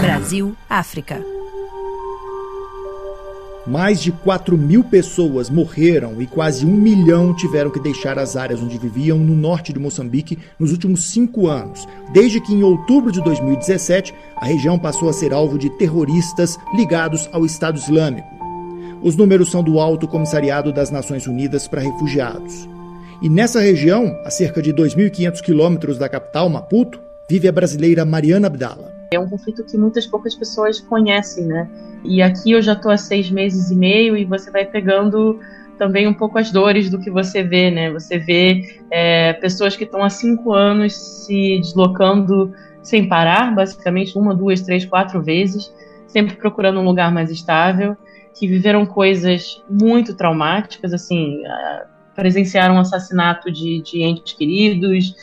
Brasil, África. Mais de 4 mil pessoas morreram e quase um milhão tiveram que deixar as áreas onde viviam no norte de Moçambique nos últimos cinco anos, desde que em outubro de 2017 a região passou a ser alvo de terroristas ligados ao Estado Islâmico. Os números são do Alto Comissariado das Nações Unidas para Refugiados. E nessa região, a cerca de 2.500 quilômetros da capital, Maputo, vive a brasileira Mariana Abdala. É um conflito que muitas poucas pessoas conhecem, né? E aqui eu já estou há seis meses e meio e você vai pegando também um pouco as dores do que você vê, né? Você vê é, pessoas que estão há cinco anos se deslocando sem parar, basicamente uma, duas, três, quatro vezes, sempre procurando um lugar mais estável, que viveram coisas muito traumáticas, assim, presenciaram um assassinato de, de entes queridos,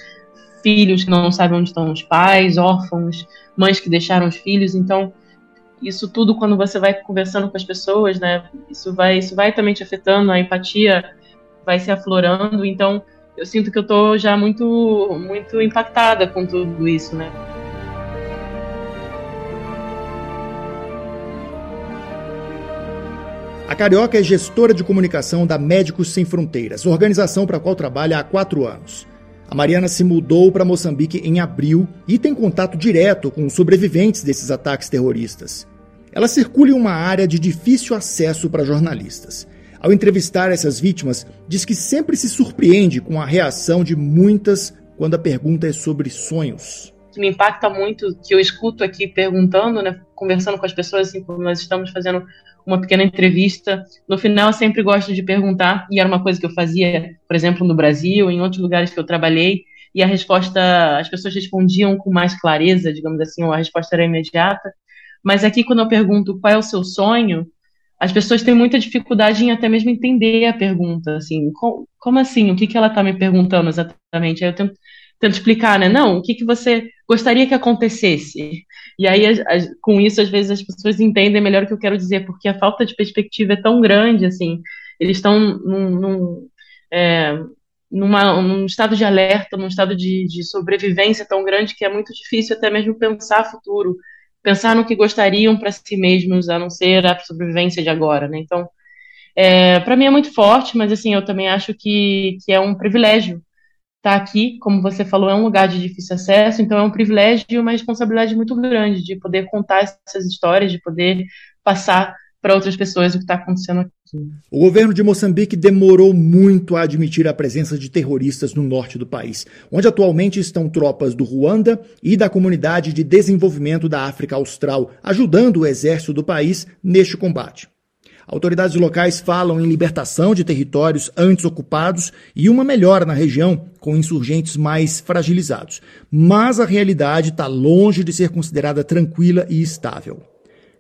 filhos que não sabem onde estão os pais, órfãos, mães que deixaram os filhos. Então, isso tudo quando você vai conversando com as pessoas, né? Isso vai, isso vai também te afetando, a empatia vai se aflorando. Então, eu sinto que eu tô já muito, muito impactada com tudo isso, né? A Carioca é gestora de comunicação da Médicos Sem Fronteiras, organização para a qual trabalha há quatro anos. A Mariana se mudou para Moçambique em abril e tem contato direto com os sobreviventes desses ataques terroristas. Ela circula em uma área de difícil acesso para jornalistas. Ao entrevistar essas vítimas, diz que sempre se surpreende com a reação de muitas quando a pergunta é sobre sonhos. Que me impacta muito, que eu escuto aqui perguntando, né, conversando com as pessoas, assim, como nós estamos fazendo uma pequena entrevista. No final, eu sempre gosto de perguntar, e era uma coisa que eu fazia, por exemplo, no Brasil, em outros lugares que eu trabalhei, e a resposta, as pessoas respondiam com mais clareza, digamos assim, ou a resposta era imediata. Mas aqui, quando eu pergunto qual é o seu sonho, as pessoas têm muita dificuldade em até mesmo entender a pergunta, assim, como, assim? O que, que ela está me perguntando exatamente? Aí eu tento, tento explicar, né? Não, o que, que você gostaria que acontecesse? E aí, com isso, às vezes as pessoas entendem melhor o que eu quero dizer, porque a falta de perspectiva é tão grande, assim, eles estão num, num, é, numa, num estado de alerta, num estado de, de sobrevivência tão grande que é muito difícil até mesmo pensar futuro, pensar no que gostariam para si mesmos, a não ser a sobrevivência de agora, né? Então, é, para mim é muito forte, mas assim, eu também acho que, que é um privilégio estar tá aqui, como você falou, é um lugar de difícil acesso, então é um privilégio e uma responsabilidade muito grande de poder contar essas histórias, de poder passar para outras pessoas o que está acontecendo aqui. O governo de Moçambique demorou muito a admitir a presença de terroristas no norte do país, onde atualmente estão tropas do Ruanda e da Comunidade de Desenvolvimento da África Austral, ajudando o exército do país neste combate. Autoridades locais falam em libertação de territórios antes ocupados e uma melhora na região com insurgentes mais fragilizados. Mas a realidade está longe de ser considerada tranquila e estável.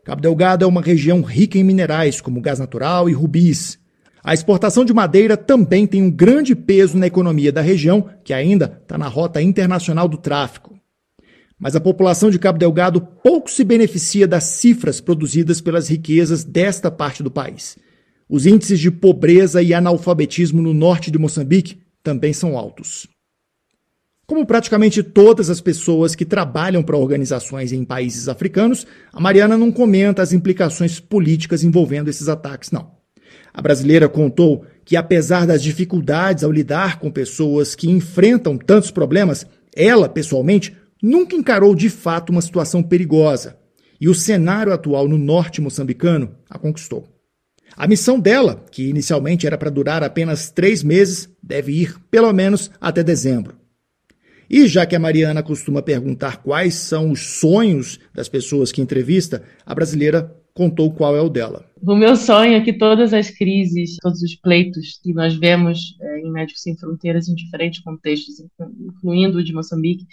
Cabo Delgado é uma região rica em minerais, como gás natural e rubis. A exportação de madeira também tem um grande peso na economia da região, que ainda está na rota internacional do tráfico. Mas a população de Cabo Delgado pouco se beneficia das cifras produzidas pelas riquezas desta parte do país. Os índices de pobreza e analfabetismo no norte de Moçambique também são altos. Como praticamente todas as pessoas que trabalham para organizações em países africanos, a Mariana não comenta as implicações políticas envolvendo esses ataques, não. A brasileira contou que, apesar das dificuldades ao lidar com pessoas que enfrentam tantos problemas, ela, pessoalmente, nunca encarou de fato uma situação perigosa, e o cenário atual no norte moçambicano a conquistou. A missão dela, que inicialmente era para durar apenas três meses, deve ir pelo menos até dezembro. E já que a Mariana costuma perguntar quais são os sonhos das pessoas que entrevista, a brasileira contou qual é o dela. O meu sonho é que todas as crises, todos os pleitos que nós vemos é, em Médicos Sem Fronteiras em diferentes contextos, incluindo o de Moçambique,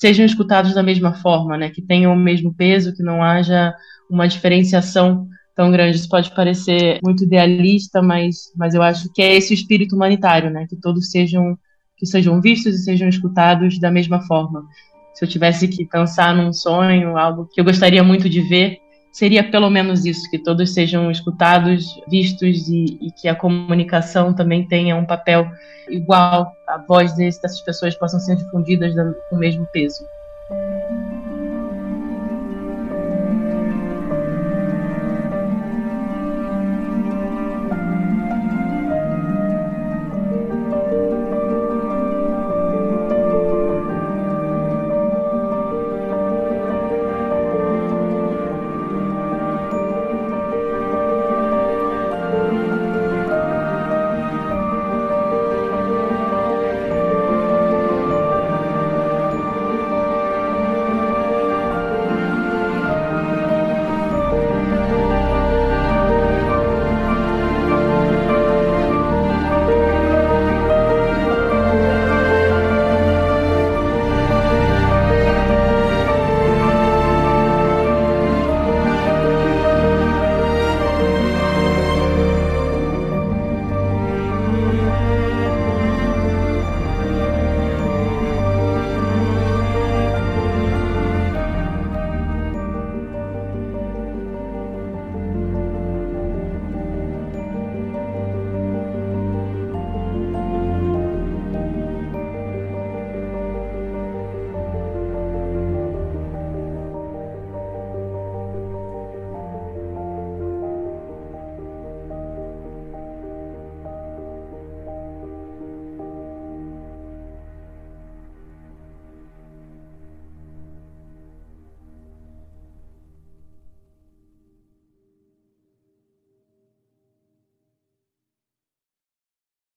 sejam escutados da mesma forma, né? Que tenham o mesmo peso, que não haja uma diferenciação tão grande. Isso pode parecer muito idealista, mas, mas eu acho que é esse o espírito humanitário, né? Que todos sejam que sejam vistos e sejam escutados da mesma forma. Se eu tivesse que pensar num sonho, algo que eu gostaria muito de ver, seria pelo menos isso, que todos sejam escutados, vistos e, e que a comunicação também tenha um papel igual, a voz dessas pessoas possam ser difundidas com o mesmo peso.